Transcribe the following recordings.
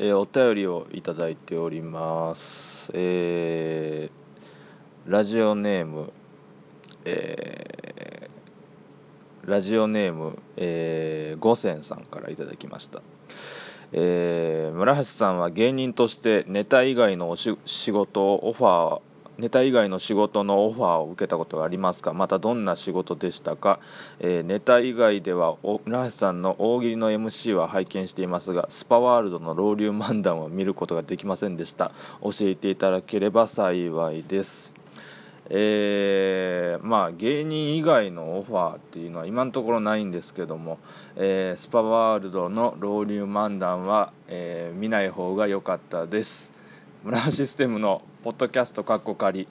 えー、お便りをいただいております。えー、ラジオネーム、えー、ラジオネーム、えー、五千さんからいただきました。えー、村橋さんは芸人としてネタ以外のお仕事をオファーネタ以外の仕事のオファーを受けたことがありますか？またどんな仕事でしたか、えー、ネタ以外では村橋さんの大喜利の MC は拝見していますがスパワールドのロウリュ漫談を見ることができませんでした。教えていただければ幸いです。えー、まあ芸人以外のオファーっていうのは今のところないんですけども、えー、スパワールドのロウリュ漫談は、えー、見ない方が良かったです。村システムのポッドキャストかっこ仮。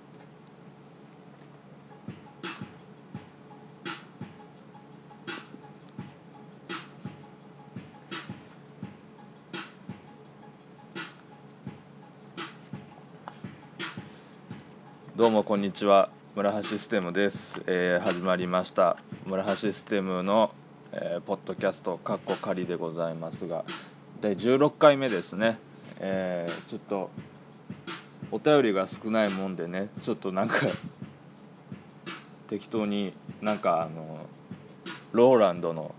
どうもこんにちは。村橋システムです、えー、始まりました。村橋システムの、えー、ポッドキャストかっこ仮でございますが。第16回目ですね、えー、ちょっとお便りが少ないもんでねちょっとなんか適当になんかあのローランドの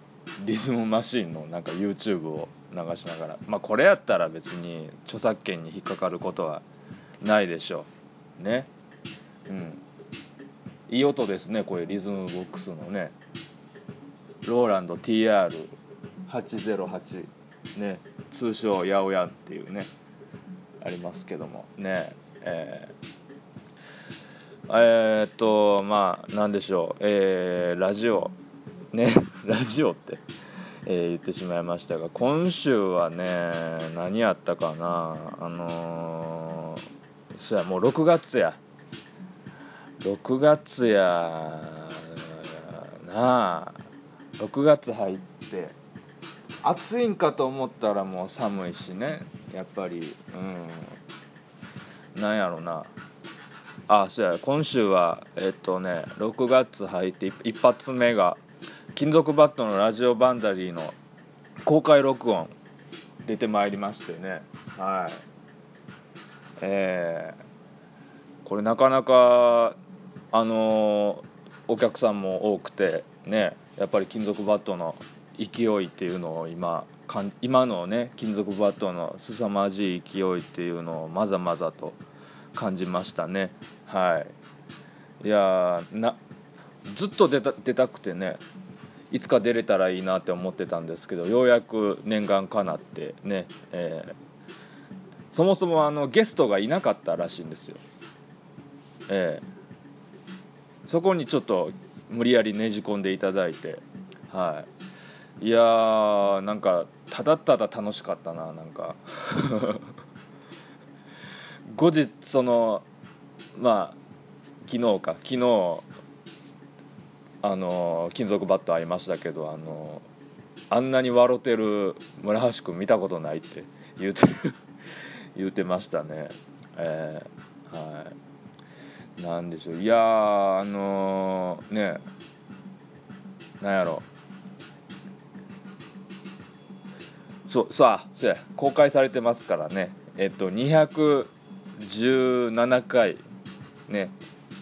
リズムマシンのなんか YouTube を流しながらまあこれやったら別に著作権に引っかかることはないでしょう。ね。うん。いい音ですねこういうリズムボックスのね。ローランド TR808 ね。通称八百屋っていうね。ありますけども。ね。えー、えー、っとまあなんでしょう。えー、ラジオ。ね。ラジオって、えー、言ってしまいましたが今週はね何やったかな。あのー、そやもう6月や。6月やなあ。6月入って暑いんかと思ったらもう寒いしね。やっぱりうん。なんやろな。あそうや。今週はえっとね6月入って一発目が金属バットのラジオバンダリーの公開録音出てまいりましてね。はい。えー、これなかなかあのお客さんも多くてねやっぱり金属バットの勢いっていうのを今かん今のね金属バットの凄まじい勢いっていうのをまざまざと感じましたね。はい。いやなずっと出た出たくてねいつか出れたらいいなって思ってたんですけどようやく念願かなってね、えー、そもそもあのゲストがいなかったらしいんですよ。えー、そこにちょっと無理やりねじ込んでいただいてはい。いやーなんかただただ楽しかったななんか。後日そのまあ昨日か昨日あの金属バット会いましたけどあのあんなに笑ってる村橋君見たことないって言うて 言うてましたね。えー、はい。なんでしょう。いやあのー、ねなんやろ。そうさあそうや。公開されてますからね。えっと217回ね。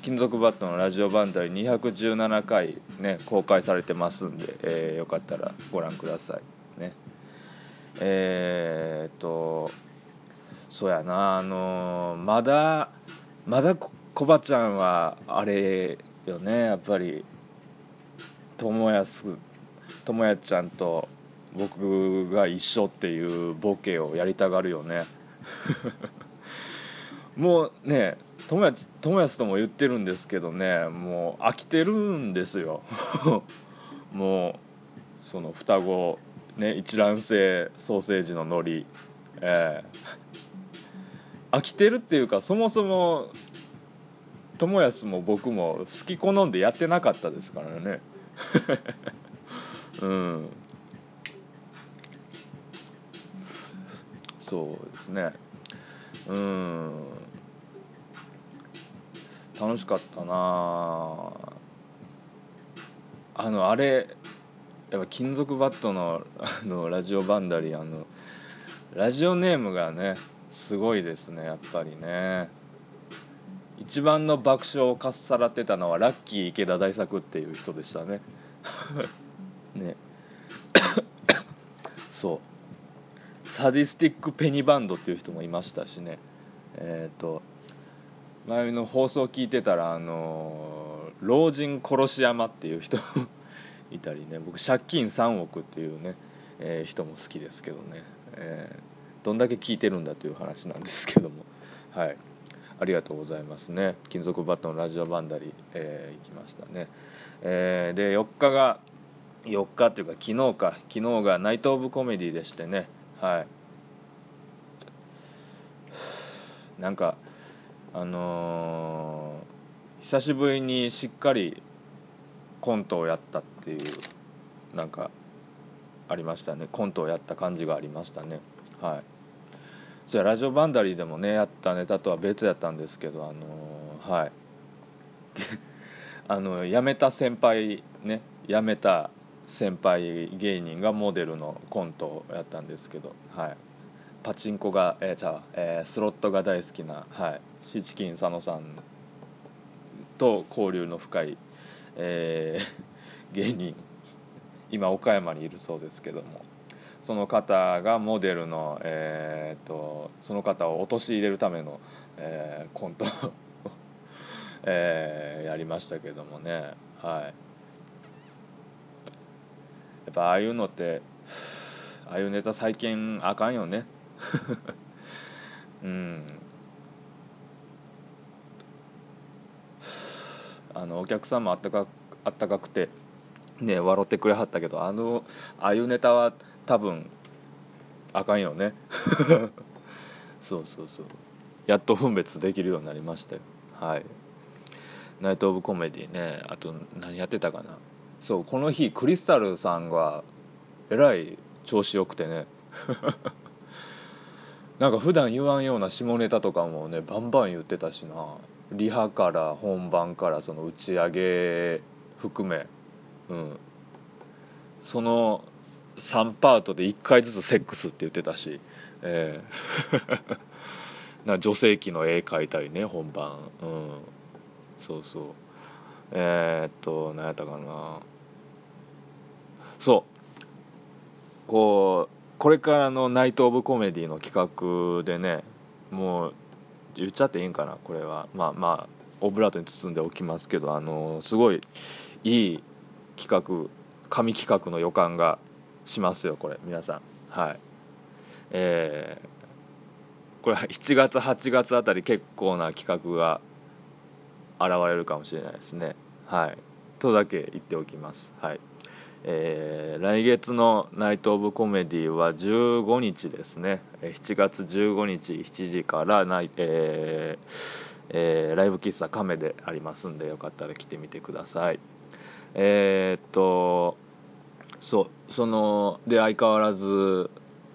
金属バットのラジオ番台217回ね公開されてますんで、えー、よかったらご覧くださいね。えー、っとそうやな。あのー、まだまだコバちゃんはあれよね。やっぱり友安友也ちゃんと僕が一緒っていうボケをやりたがるよね。もうね友達友達とも言ってるんですけどねもう飽きてるんですよ。もうその双子ね一卵性ソーセージの海苔えー、飽きてるっていうかそもそも友康も僕も好き好んでやってなかったですからね。うん。そうですね。うん。楽しかったな。あのあれやっぱ金属バットのあのラジオバンダリーあのラジオネームがねすごいですねやっぱりね。一番の爆笑をかっさらってたのはラッキー池田大作っていう人でしたね。ね。そ うサディスティックペニバンドっていう人もいましたしね。えっ、ー、と前の放送聞いてたらあの老人殺し山っていう人 いたりね。僕借金3億っていうね、えー、人も好きですけどね、えー、どんだけ聞いてるんだという話なんですけども。はい。ありがとうございますね。金属バットのラジオバンダリー、えー、行きましたね、えー、で4日が4日っていうか昨日か。昨日がナイト・オブ・コメディでしてね。はい。なんかあのー、久しぶりにしっかりコントをやったっていうなんかありましたね。コントをやった感じがありましたね。はい。じゃあラジオバンダリーでもねやったネタとは別やったんですけどあのー、はい。あの辞めた先輩ね辞めた先輩芸人がモデルのコントをやったんですけどはい。パチンコが、えー、じゃ、えー、スロットが大好きな、はい、シチキン佐野さんと交流の深い、えー、芸人。今岡山にいるそうですけども。その方がモデルの、えーと、その方を陥れるための、えー、コント えー、やりましたけどもね。はい。やっぱああいうのってああいうネタ最近あかんよね。うん。あのお客さんもあったかあったかくてね笑ってくれはったけどあのああいうネタは多分あかんよね。そうそうそう。やっと分別できるようになりましたよ。はい。ナイト・オブ・コメディねあと何やってたかな。そうこの日クリスタルさんがえらい調子よくてね。なんか普段言わんような下ネタとかもねバンバン言ってたしな。リハから本番からその打ち上げ含め。うん。その3パートで1回ずつセックスって言ってたし、えー な女性器の絵描いたりね本番。うん。そうそう。えー、っと何やったかな。そう。こうこれからのナイト・オブ・コメディの企画でねもう言っちゃっていいんかなこれは。まあまあオブラートに包んでおきますけどあのすごいいい企画神企画の予感がしますよこれ皆さん。はい。えー、これ7月8月あたり結構な企画が現れるかもしれないですね。はい。とだけ言っておきます。はい。えー、来月のナイト・オブ・コメディは15日ですね。7月15日7時からナイ、えーえー、ライブ喫茶カメでありますんでよかったら来てみてください。えー、っとそうそので相変わらず、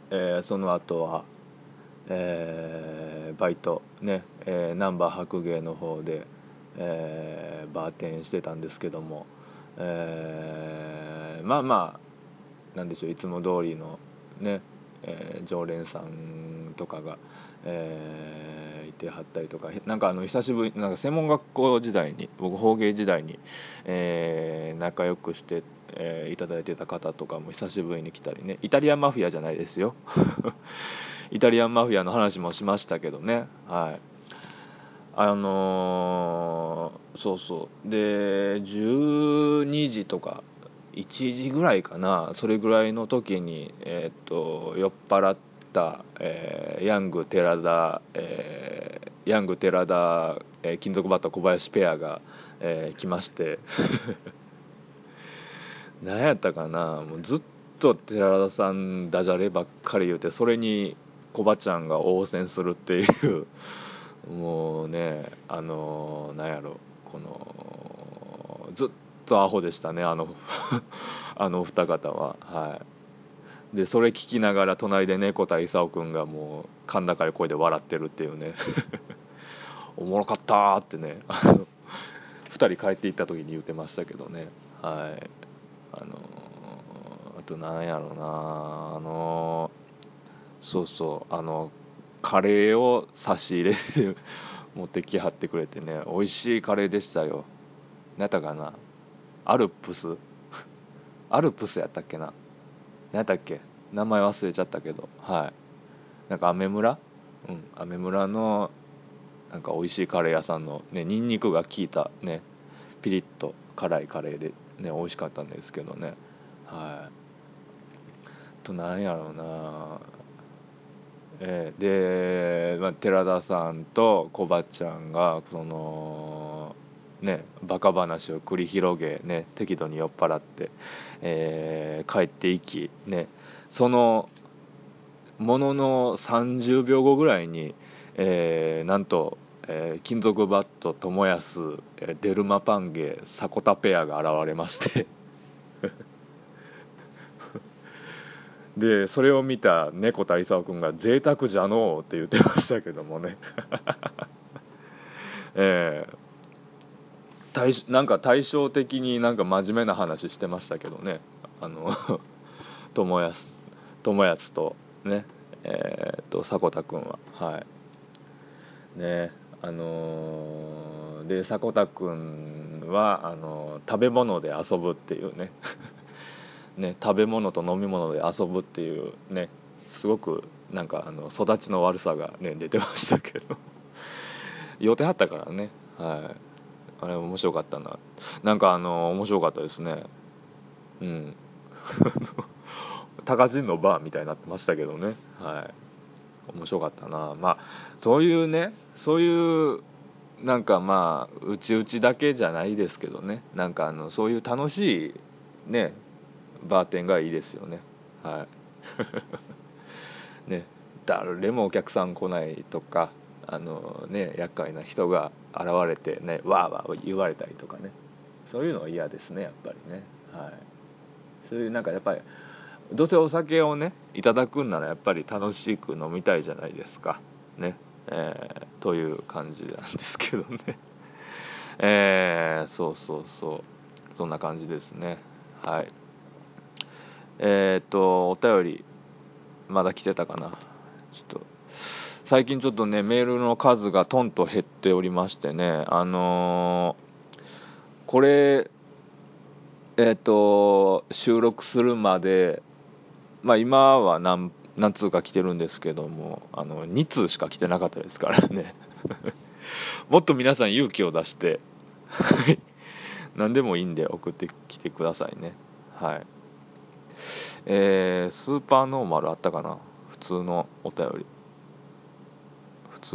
えー、その後はえー、バイトね、えー、ナンバー白芸の方で、えー、バーテンしてたんですけども、えー、まあまあなんでしょういつも通りのね、えー、常連さんとかが、えー、いてはったりとかなんかあの久しぶりなんか専門学校時代に僕法芸時代に、えー、仲良くして、えー、いただいてた方とかも久しぶりに来たりね。イタリアンマフィアじゃないですよ。イタリアンマフィアの話もしましたけどね。はい。あのー、そうそう。で12時とか1時ぐらいかな。それぐらいの時に、えー、っと酔っ払った、えー、ヤング寺田、えー、ヤング寺田、えー、金属バット小林ペアが、えー、来まして。何やったかな。もうずっと寺田さんダジャレばっかり言うてそれにコバちゃんが応戦するっていう。もうねあのなんやろ。このずっとアホでしたねあの あのお二方は。はい。でそれ聞きながら隣で猫田勲君がもう甲高い声で笑ってるっていうね。おもろかったってね。あの2人帰っていった時に言ってましたけどね。はい。あのあとなんやろうな。あのそうそう。あのカレーを差し入れで 持ってきはってくれてね。美味しいカレーでしたよ。何やったかな。アルプス？アルプスやったっけな？何やったっけ？名前忘れちゃったけど。はい。なんかアメ村？うん。アメ村のなんか美味しいカレー屋さんのねニンニクが効いたねピリッと辛いカレーでね美味しかったんですけどね。はい。となんやろうな。えー、で、まあ、寺田さんとコバちゃんがそのねバカ話を繰り広げね適度に酔っ払って、えー、帰っていきねそのものの30秒後ぐらいに、えー、なんと、えー、金属バット友安、えデルマパンゲ迫田ペアが現れまして。でそれを見た猫田勲君が「贅沢じゃのう」って言ってましたけどもね。えー、なんか対照的になんか真面目な話してましたけどね。あの 友安友康とねえー、っと迫田君は。はい。ねあのー、で迫田君はあのー、食べ物で遊ぶっていうね。ね食べ物と飲み物で遊ぶっていうねすごくなんかあの育ちの悪さがね出てましたけど。予定あったからね。はい。あれ面白かったな。なんかあの面白かったですね。うん。高人のバーみたいになってましたけどね。はい。面白かったな。まあそういうねそういうなんかまあうちうちだけじゃないですけどね。なんかあのそういう楽しいねバーテンがいいですよね。はい。ね。誰もお客さん来ないとか。あのね厄介な人が現れてねわーわー言われたりとかね。そういうのは嫌ですねやっぱりね。はい。そういうなんかやっぱりどうせお酒をねいただくんならやっぱり楽しく飲みたいじゃないですか。ね。えー、という感じなんですけどね。えー、そうそうそう。そんな感じですね。はい。えー、っとお便りまだ来てたかな。ちょっと最近ちょっとねメールの数がトンと減っておりましてねあのー、これえっ、と収録するまでまあ今は何何通か来てるんですけどもあの2通しか来てなかったですからね。もっと皆さん勇気を出して何でもいいんで送ってきてくださいね。はい。えー、スーパーノーマルあったかな？普通のお便り。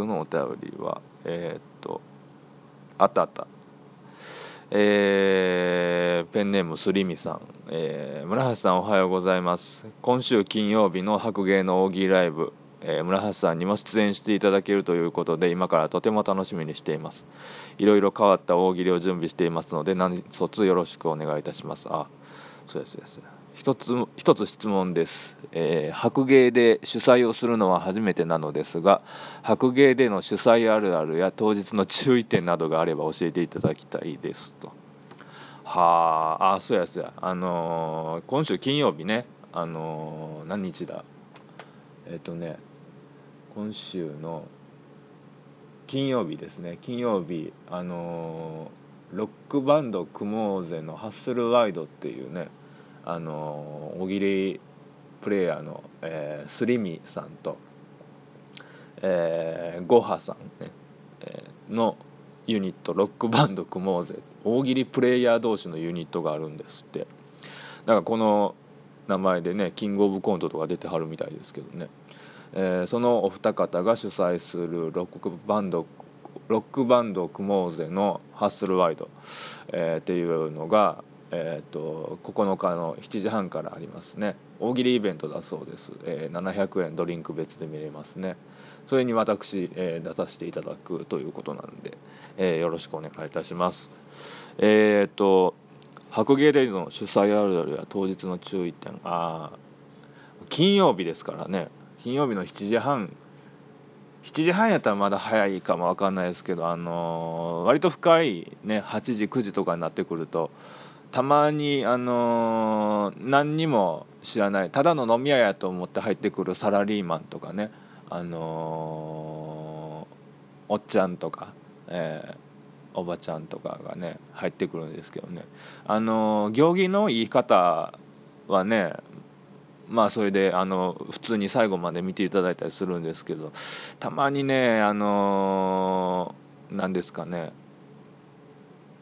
のお便りはえー、っとあったあった。えー、ペンネームすりみさん、えー、村橋さんおはようございます。今週金曜日の白芸の大喜利ライブ、えー、村橋さんにも出演していただけるということで今からとても楽しみにしています。いろいろ変わった大喜利を準備していますので何卒よろしくお願いいたします。あそうですそうです。一つ一つ質問です、えー、白芸で主催をするのは初めてなのですが白芸での主催あるあるや当日の注意点などがあれば教えていただきたいですと。はああそうやそうや。あのー、今週金曜日ね。あのー、何日だ？えっ、とね今週の金曜日ですね。金曜日あのロックバンド組もうぜのハッスルワイドっていうねあの大喜利プレイヤーの、えー、スリミさんと、えー、ゴハさんね、えー、のユニットロックバンド組もうぜ。大喜利プレイヤー同士のユニットがあるんですって。だからこの名前でねキングオブコントとか出てはるみたいですけどね、えー、そのお二方が主催するロックバンドロックバンド組もうぜのハッスルワイド、えー、っていうのがえーと、9日の7時半からありますね。大喜利イベントだそうです、えー、700円ドリンク別で見れますね。それに私、えー、出させていただくということなんで、えー、よろしくお願いいたします。えっ、ー、と白芸デイの主催あるあるや当日の注意点。あ金曜日ですからね。金曜日の7時半。7時半やったらまだ早いかもわかんないですけど、あのー、割と深いね8時9時とかになってくるとたまにあの何にも知らないただの飲み屋やと思って入ってくるサラリーマンとかねあのおっちゃんとか、えーおばちゃんとかがね入ってくるんですけどね。あの行儀の言い方はねまあそれであの普通に最後まで見ていただいたりするんですけどたまにねあのー何ですかね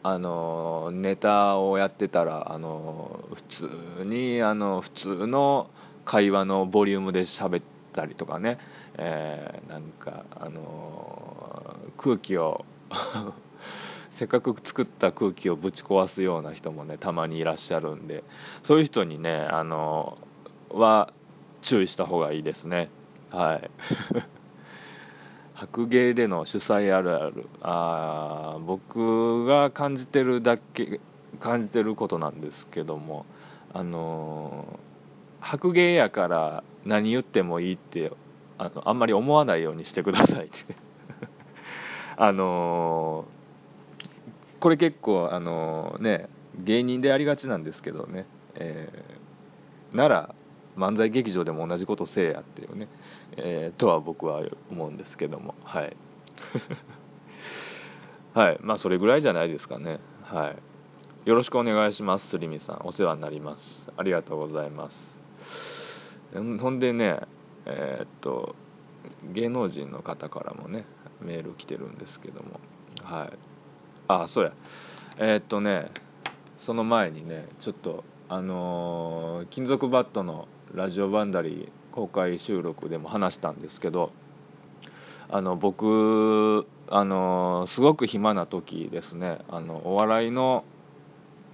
あのネタをやってたらあの普通にあの普通の会話のボリュームで喋ったりとかね、えーなんかあの空気を せっかく作った空気をぶち壊すような人もねたまにいらっしゃるんでそういう人にねあのは注意した方がいいですね。はい。白芸での主催あるある。あ僕が感じてるだけ感じてることなんですけどもあのー白芸やから何言ってもいいってあのあんまり思わないようにしてくださいって あのーこれ結構あのね芸人でありがちなんですけどね、えーなら漫才劇場でも同じことせえやっていうね、えーとは僕は思うんですけどもはい。はい。まあそれぐらいじゃないですかね。はい。よろしくお願いしますすりみさん。お世話になります。ありがとうございます。ほんでねえーっと芸能人の方からもねメール来てるんですけども。はい。あそうや。えーっとねその前にねちょっとあのー金属バットのラジオバンダリー公開収録でも話したんですけどあの僕あのすごく暇な時ですねあのお笑いの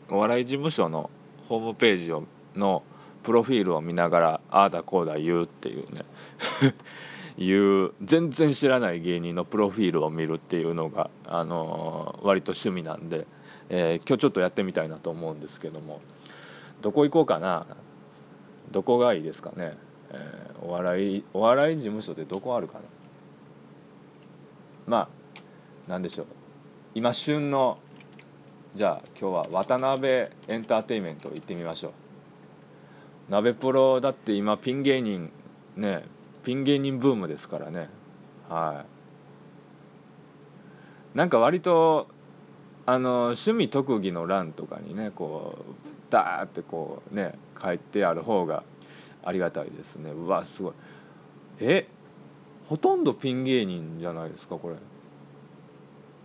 お笑い事務所のホームページをのプロフィールを見ながらああだこうだ言うっていうね いう全然知らない芸人のプロフィールを見るっていうのが、あの割と趣味なんで、えー今日ちょっとやってみたいなと思うんですけどもどこ行こうかなどこがいいですかね、えーお笑いお笑い事務所ってどこあるかなまあなんでしょう。今旬のじゃあ今日は渡辺エンターテインメント行ってみましょう。鍋プロだって今ピン芸人ねピン芸人ブームですからね。はい。なんか割とあの趣味特技の欄とかにねこうダーってこうね書いてある方がありがたいですね。うわすごい。えほとんどピン芸人じゃないですかこれ。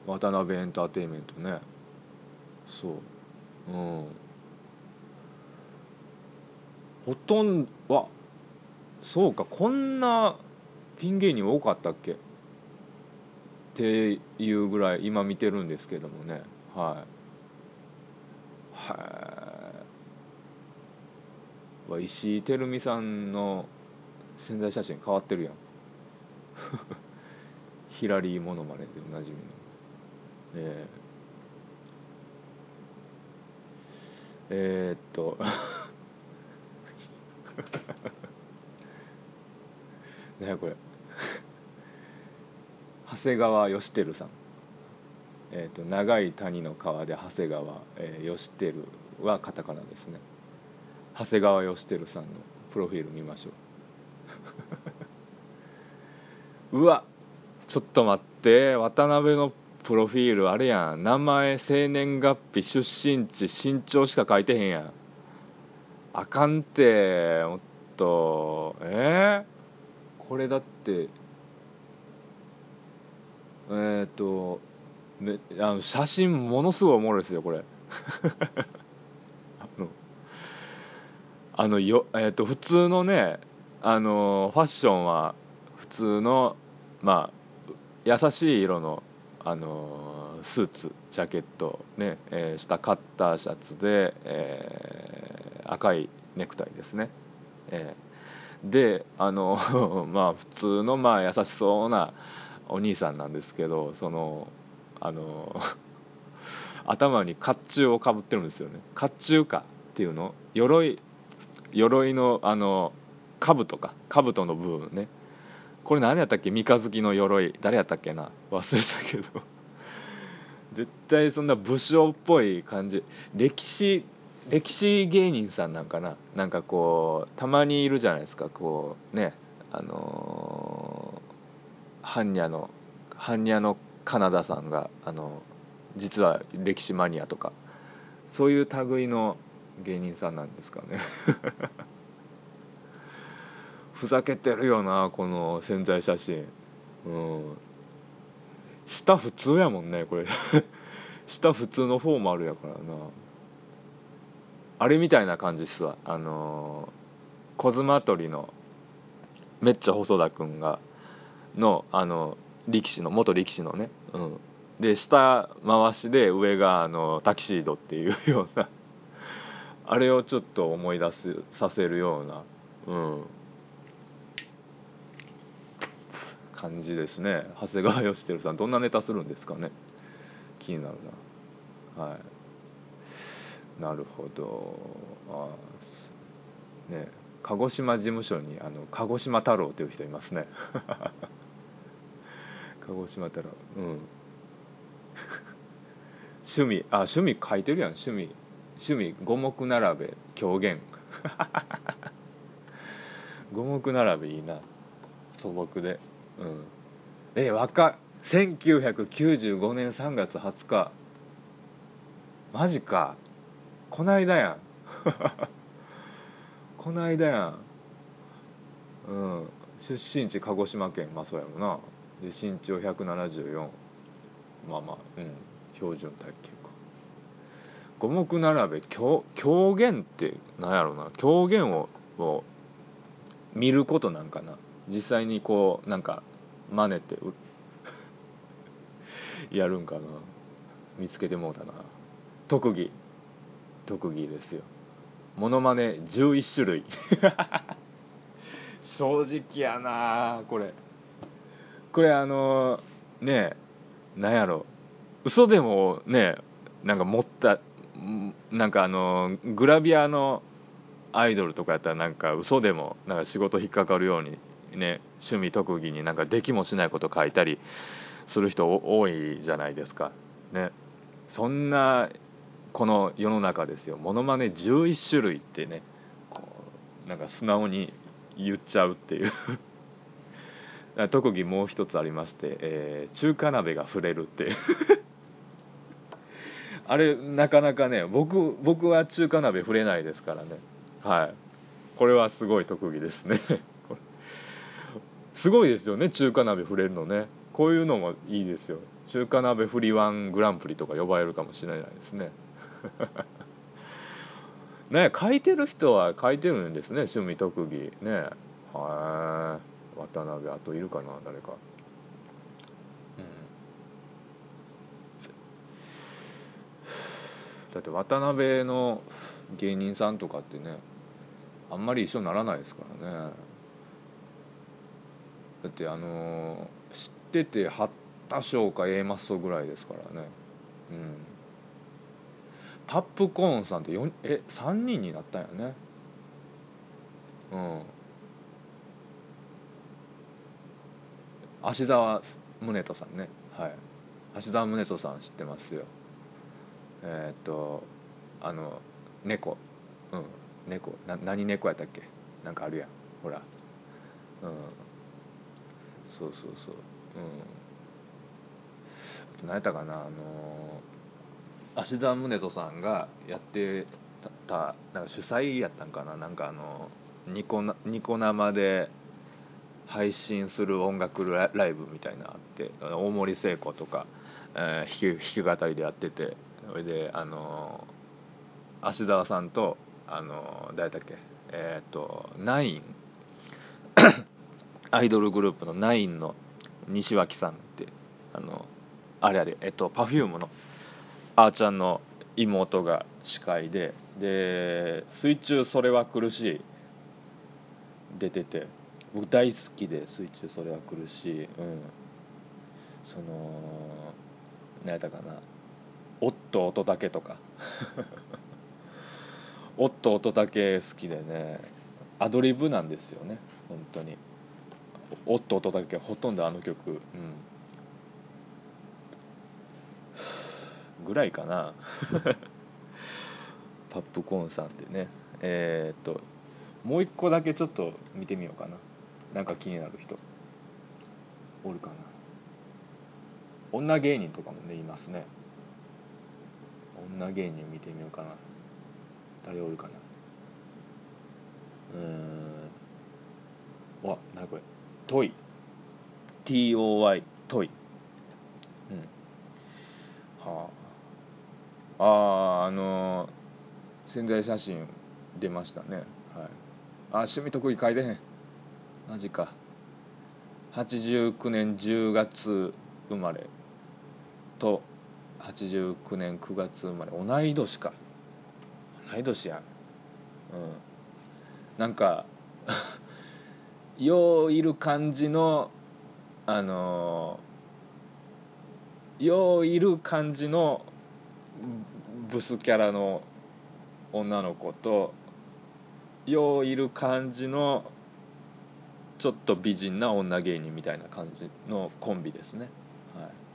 渡辺エンターテインメントね。そう。うん。ほとんどわそうか。こんなピン芸人多かったっけ？っていうぐらい今見てるんですけどもね。はい。はい。わ石井照美さんの宣材写真変わってるやん。ヒラリーモノマネでおなじみの。えー、えーっと。ねこれ。長谷川義輝さん。えーと長い谷の川で長谷川、えー、義輝はカタカナですね。長谷川義輝さんのプロフィール見ましょう。うわちょっと待って渡辺のプロフィールあれやん。名前生年月日出身地身長しか書いてへんやん。あかんてもっと。えー、これだってえっ、とめあの写真ものすごいおもろいですよこれ。あのよ、えー、と普通のねあのファッションは普通のまあ優しい色のあのスーツジャケットね、えー下カッターシャツで、えー赤いネクタイですね、えーであの まあ普通のまあ優しそうなお兄さんなんですけどそのあの 頭に甲冑をかぶってるんですよね。甲冑かっていうの？鎧鎧のあの兜か。兜の部分ね。これ何やったっけ？三日月の鎧。誰やったっけな？忘れたけど。絶対そんな武将っぽい感じ。歴史歴史芸人さんなんかな？なんかこうたまにいるじゃないですか。こうね。あの、般若の般若のカナダさんがあの実は歴史マニアとか。そういう類の芸人さんなんですかね。ふざけてるよなこの宣材写真。うん。下普通やもんねこれ。下普通のフォーマルやからな。あれみたいな感じっすわ。あのー、コズマトリのめっちゃ細田君がのあの力士の元力士のね、うん、で下回しで上があのタキシードっていうような。あれをちょっと思い出すさせるような、うん、感じですね。長谷川義輝さんどんなネタするんですかね。気になるな。はい。なるほど。あね。鹿児島事務所にあの鹿児島太郎という人いますね。鹿児島太郎。うん。趣味あ趣味書いてるやん趣味。趣味五目並べ狂言。五目並べいいな。素朴で。うん。え若1995年3月20日。マジか。こないだやん。こないだやん。うん。出身地鹿児島県まあそうやろな。で身長174まあまあうん。標準体型。五目並べ狂狂言って何やろうな。狂言をを見ることなんかな。実際にこうなんか真似て やるんかな。見つけてもうたな。特技。特技ですよ。モノマネ11種類。正直やなこれ。これあのねえなんやろ。う嘘でもねなんか持ったなんかあのグラビアのアイドルとかやったらなんか嘘でもなんか仕事引っかかるようにね趣味特技になんかできもしないこと書いたりする人多いじゃないですか。ね。そんなこの世の中ですよ。モノマネ11種類ってねこうなんか素直に言っちゃうっていう。特技もう一つありまして、えー、中華鍋が触れるっていう。あれなかなかね僕僕は中華鍋触れないですからね。はい。これはすごい特技ですね。すごいですよね中華鍋触れるのね。こういうのもいいですよ。中華鍋フリワングランプリとか呼ばれるかもしれないですね。ね書いてる人は書いてるんですね趣味特技。ね。はい渡辺あといるかな誰か。だって渡辺の芸人さんとかってねあんまり一緒にならないですからね。だってあの、知ってて八田賞か A マッソぐらいですからね。うん。タップコーンさんって4え3人になったんやね。うん。芦澤宗人さんね。はい。芦澤宗人さん知ってますよ。えー、っとあの猫。うん。猫。な何猫やったっけ？なんかあるやん。ほら。うん。そうそうそう。うん。何やったかな？あの芦田宗人さんがやってたなんか主催やったんかな？なんかあのニコニコ生で配信する音楽ライブみたいなのあって大森聖子とか、えー、弾き弾き語りでやってて。それであの芦澤さんとあの誰だっけえっ、ー、とナイン。アイドルグループのナインの西脇さんってあのあれあれえっと Perfume のあーちゃんの妹が司会でで「水中それは苦しい」出てて僕大好きで「水中それは苦しい」うん。その何やったかな。おっと乙武とか。おっと乙武好きでねアドリブなんですよね本当に。おっと乙武ほとんどあの曲うん。ぐらいかな。パップコーンさんでね。えー、っともう一個だけちょっと見てみようかな。なんか気になる人。おるかな。女芸人とかもねいますね。女芸人見てみようかな。誰おるかな。うーん。わなこれ。トイ。TOY トイ。うん。はあ。あああのー、宣材写真出ましたね。はい。あ趣味得意書いてへん。マジか。89年10月生まれと89年9月生まれ同い年か。同い年や。んうん。なんか よういる感じのあのよういる感じのブスキャラの女の子とよういる感じのちょっと美人な女芸人みたいな感じのコンビですね。はい。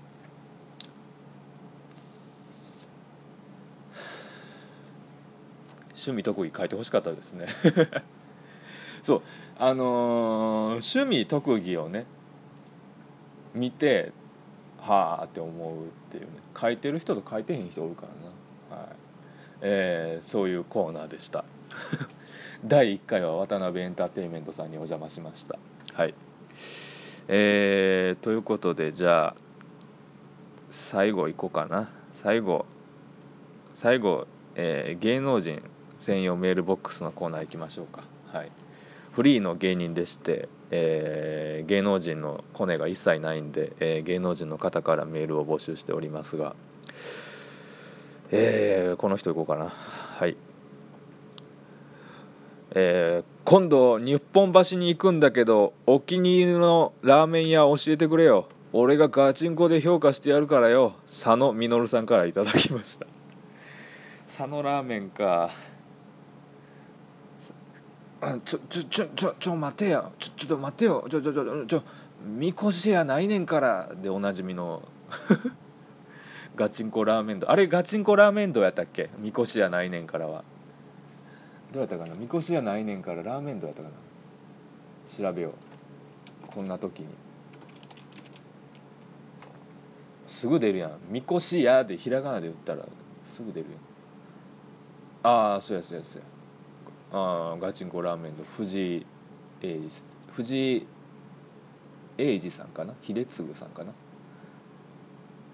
趣味特技書いてほしかったですね。そう。あのー、趣味特技をね見てはあって思うっていうね。書いてる人と書いてへん人おるからな、はい。えー、そういうコーナーでした。第1回は渡辺エンターテインメントさんにお邪魔しました。はい。えー、ということでじゃあ最後いこうかな。最後最後、えー、芸能人専用メールボックスのコーナー行きましょうか。はい。フリーの芸人でして、えー、芸能人のコネが一切ないんで、えー、芸能人の方からメールを募集しておりますが、えー、この人いこうかな。はい。えー、今度日本橋に行くんだけどお気に入りのラーメン屋教えてくれよ。俺がガチンコで評価してやるからよ。佐野実さんからいただきました。佐野ラーメンか。ちょちょちょちょちょ待てよ。ちょちょっと待てよ。ちょちょちょちょみこしやないねんからでおなじみの ガチンコラーメンド。あれガチンコラーメンドやったっけ？みこしやないねんからは。どうやったかな？みこしやないねんからラーメンドやったかな？調べよう。こんな時に。すぐ出るやん。みこしやでひらがなで打ったらすぐ出るやん。ああそうやそうやそうや。あガチンコラーメンの藤井英二藤井英二さんかな？秀次さんかな、は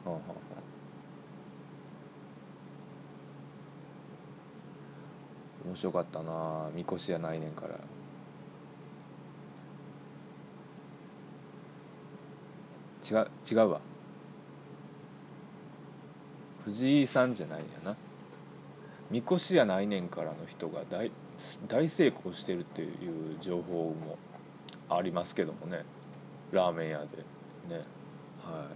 あはあ、面白かったな。みこしやないねんから。違う違うわ。藤井さんじゃないんやな。みこしやないねんからの人が大大成功してるっていう情報もありますけどもね。ラーメン屋でね。は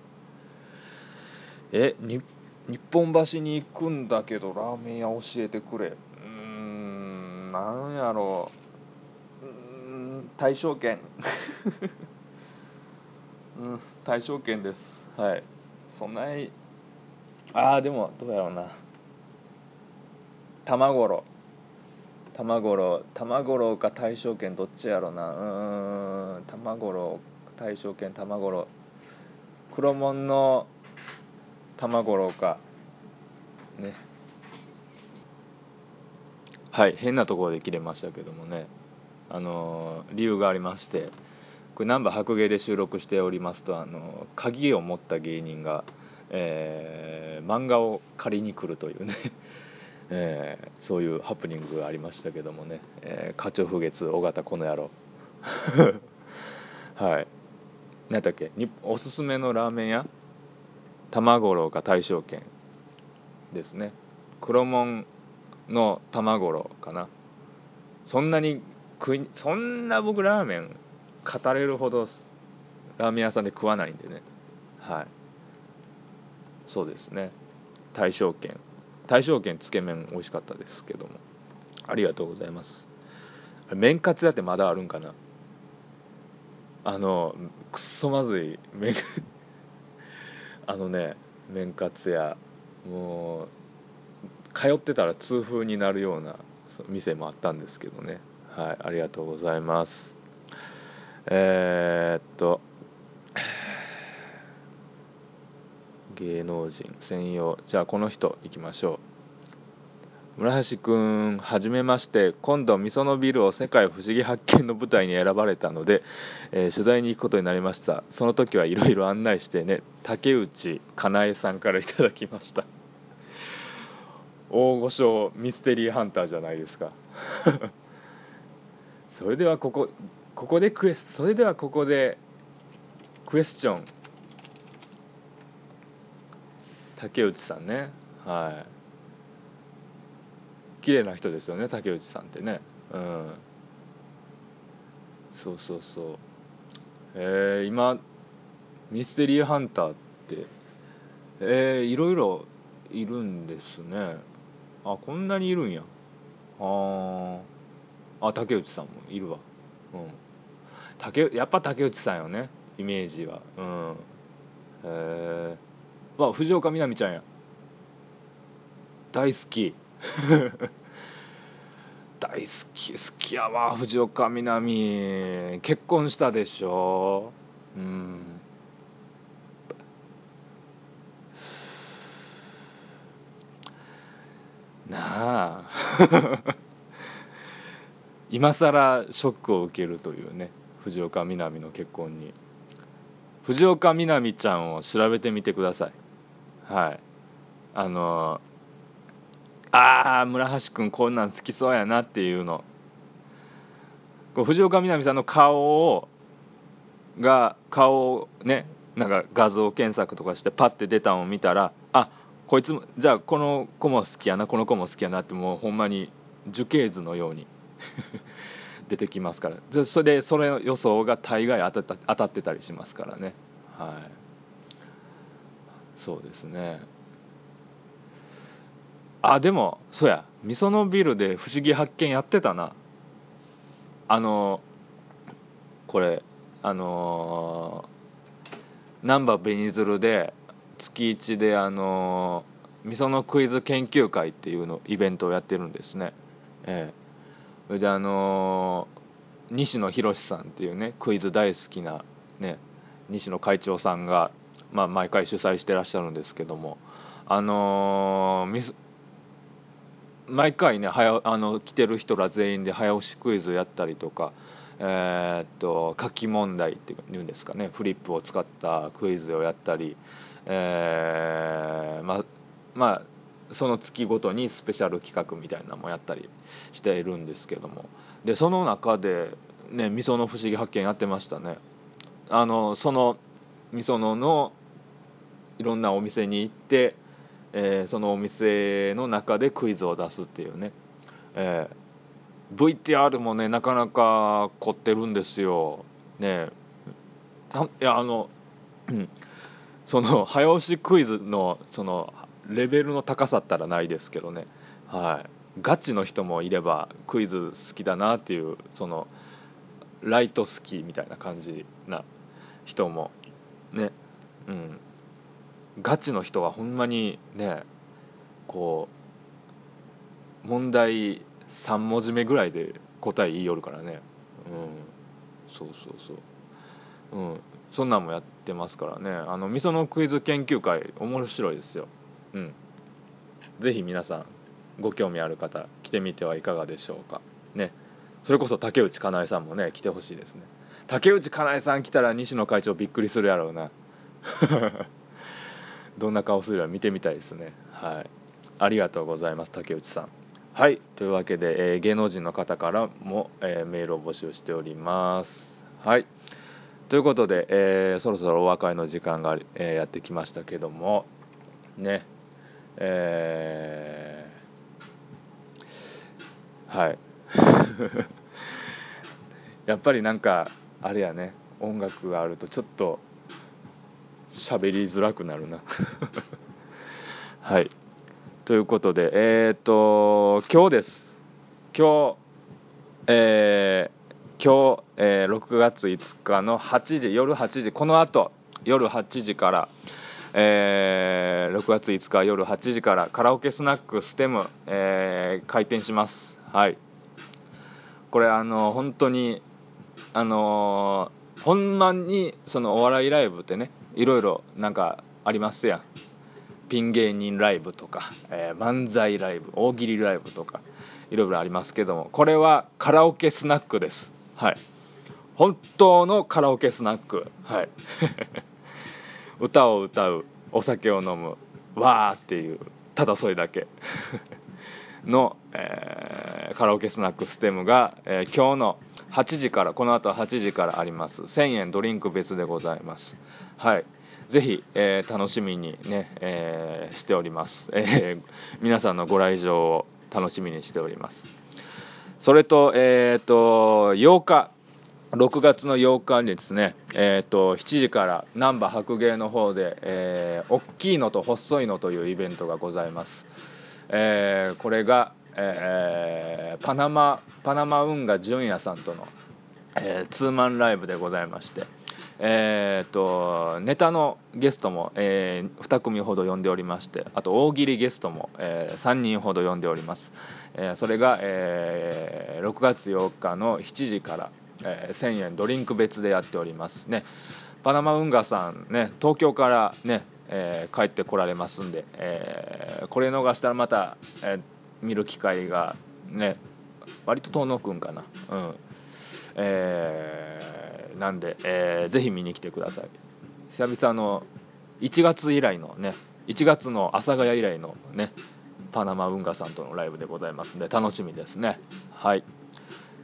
い。えに日本橋に行くんだけどラーメン屋教えてくれ。うーんなんやろ。う うん大正圏うん大正圏です。はい。そんなにああでもどうやろうな。玉五郎。玉五郎玉五郎か大正圏どっちやろな。うん玉五郎大正圏玉五郎黒門の玉五郎か。ね。はい変なところで切れましたけどもね。あの理由がありまして。これ難波白芸で収録しておりますとあの鍵を持った芸人が、えー、漫画を借りに来るというね。えー、そういうハプニングがありましたけどもね、えー、課長不月尾形この野郎。はい。何だっけ？におすすめのラーメン屋？玉五郎か大正軒。ですね。黒門の玉五郎かな。そんなに食いそんな僕ラーメン語れるほどラーメン屋さんで食わないんでね。はい。そうですね。大正軒。大正軒つけ麺美味しかったですけども。ありがとうございます。麺カツ屋ってまだあるんかな。あのくっそまずい。麺 あのね麺カツ屋。もう通ってたら痛風になるような店もあったんですけどね。はいありがとうございます。えー、っと芸能人専用。じゃあこの人いきましょう。村橋くんはじめまして。今度みそのビルを世界不思議発見の舞台に選ばれたので、えー、取材に行くことになりました。その時はいろいろ案内してね竹内かなえさんからいただきました。大御所ミステリーハンターじゃないですか。それではここここでクエスそれではここでクエスチョン。竹内さんね。はい。綺麗な人ですよね竹内さんってね。うん。そうそうそう。えー、今ミステリーハンターってえー、いろいろいるんですね。あこんなにいるんや。ああ竹内さんもいるわ。うん。竹やっぱ竹内さんよねイメージは。うん。へえわ藤岡みなみちゃんや。大好き。大好き好きやわ藤岡みなみ。結婚したでしょ。うん。なあ。今更ショックを受けるというね藤岡みなみの結婚に。藤岡みなみちゃんを調べてみてください。はい。あのああ村橋君こんなん好きそうやなっていうの。こう藤岡みなみさんの顔をが顔をねなんか画像検索とかしてパッて出たのを見たらあこいつもじゃあこの子も好きやなこの子も好きやなってもうほんまに樹形図のように 出てきますから。でそれでそれの予想が大概当た当たってたりしますからね。はい。そうですね。あでもそうや。みそのビルで不思議発見やってたな。あのこれあの難波紅鶴で月1であのみそのクイズ研究会っていうのイベントをやってるんですね。ええ。それであの西野博さんっていうねクイズ大好きなね西野会長さんが、まあ、毎回主催してらっしゃるんですけどもあのー、毎回ね早あの来てる人ら全員で早押しクイズやったりとかえー、っと書き問題っていうんですかねフリップを使ったクイズをやったりえー、まあまあその月ごとにスペシャル企画みたいなのもやったりしているんですけどもでその中でねみその不思議発見やってましたね。あのそのみそののいろんなお店に行って、えー、そのお店の中でクイズを出すっていうね、えー、VTR もねなかなか凝ってるんですよ。ね。いやあの、その早押しクイズのそのレベルの高さったらないですけどね、はい、ガチの人もいればクイズ好きだなっていうそのライト好きみたいな感じな人もね。うん。ガチの人はほんまにねこう問題3文字目ぐらいで答え言いよるからね。うん。そうそうそう。うん。そんなんもやってますからね。あのみそのクイズ研究会面白いですよ。うん。是非皆さんご興味ある方来てみてはいかがでしょうか。ね。それこそ竹内かなえさんもね来てほしいですね。竹内かなえさん来たら西野会長びっくりするやろうな。どんな顔するか見てみたいですね。はい。ありがとうございます竹内さん。はい。というわけで、えー、芸能人の方からも、えー、メールを募集しております。はい。ということで、えー、そろそろお別れの時間が、えー、やってきましたけども。ね。えー、はい。やっぱりなんかあれやね。音楽があるとちょっと喋りづらくなるな。はい。ということでえっ、と今日です。今日えー今日、えー、6月5日の8時夜8時この後夜8時から、えー6月5日夜8時からカラオケスナックステム、えー開店します。はい。これあの本当にあのほんまにそのお笑いライブってねいろいろなんかありますやん。ピン芸人ライブとか、えー漫才ライブ大喜利ライブとかいろいろありますけどもこれはカラオケスナックです。はい。本当のカラオケスナック。はい。歌を歌うお酒を飲むわーっていうただそれだけ。の、えーカラオケスナックステムが、えー今日の8時からこの後8時からあります。1000円ドリンク別でございます。はい。ぜひ、えー楽しみにね、えーしております、えー皆さんのご来場を楽しみにしております。それとえっ、と8日6月の8日にですね、えー、と7時から難波白芸の方で、えー大きいのと細いのというイベントがございます、えーこれが、えーパナマパナマ運河純也さんとの、えーツーマンライブでございましてえー、とネタのゲストも、え2組ほど呼んでおりましてあと大喜利ゲストも、え3人ほど呼んでおります、えーそれが、えー6月8日の7時から、えー1000円ドリンク別でやっております。ね。パナマ運河さんね東京からね、えー帰ってこられますんで、えーこれ逃したらまた、えー見る機会がね割と遠野くんかな。うん。えーなんで、えーぜひ見に来てください。久々の1月以来のね1月の阿佐ヶ谷以来のねパナマ運河さんとのライブでございますんで楽しみですね。はい。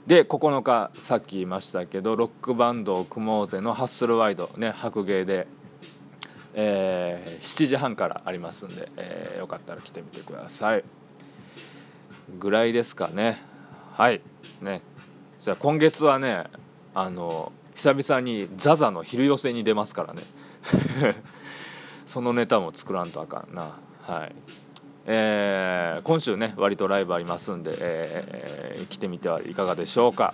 で9日さっき言いましたけどロックバンドを組もうぜのハッスルワイドね白芸で、えー7時半からありますんで、えーよかったら来てみてください。ぐらいですかね。はい。ね。じゃあ今月はねあの久々にザザの昼寄せに出ますからね。そのネタも作らんとあかんな。はい。えー今週ね割とライブありますんで、えー来てみてはいかがでしょうか。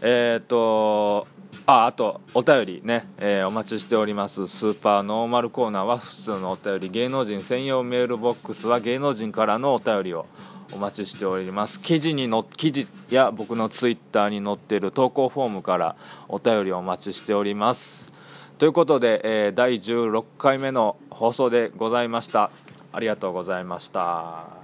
えっ、とああとお便りね、えーお待ちしております。スーパーノーマルコーナーは普通のお便り。芸能人専用メールボックスは芸能人からのお便りをお待ちしております。記事にの記事や僕のツイッターに載っている投稿フォームからお便りをお待ちしております。ということで、えー第16回目の放送でございました。ありがとうございました。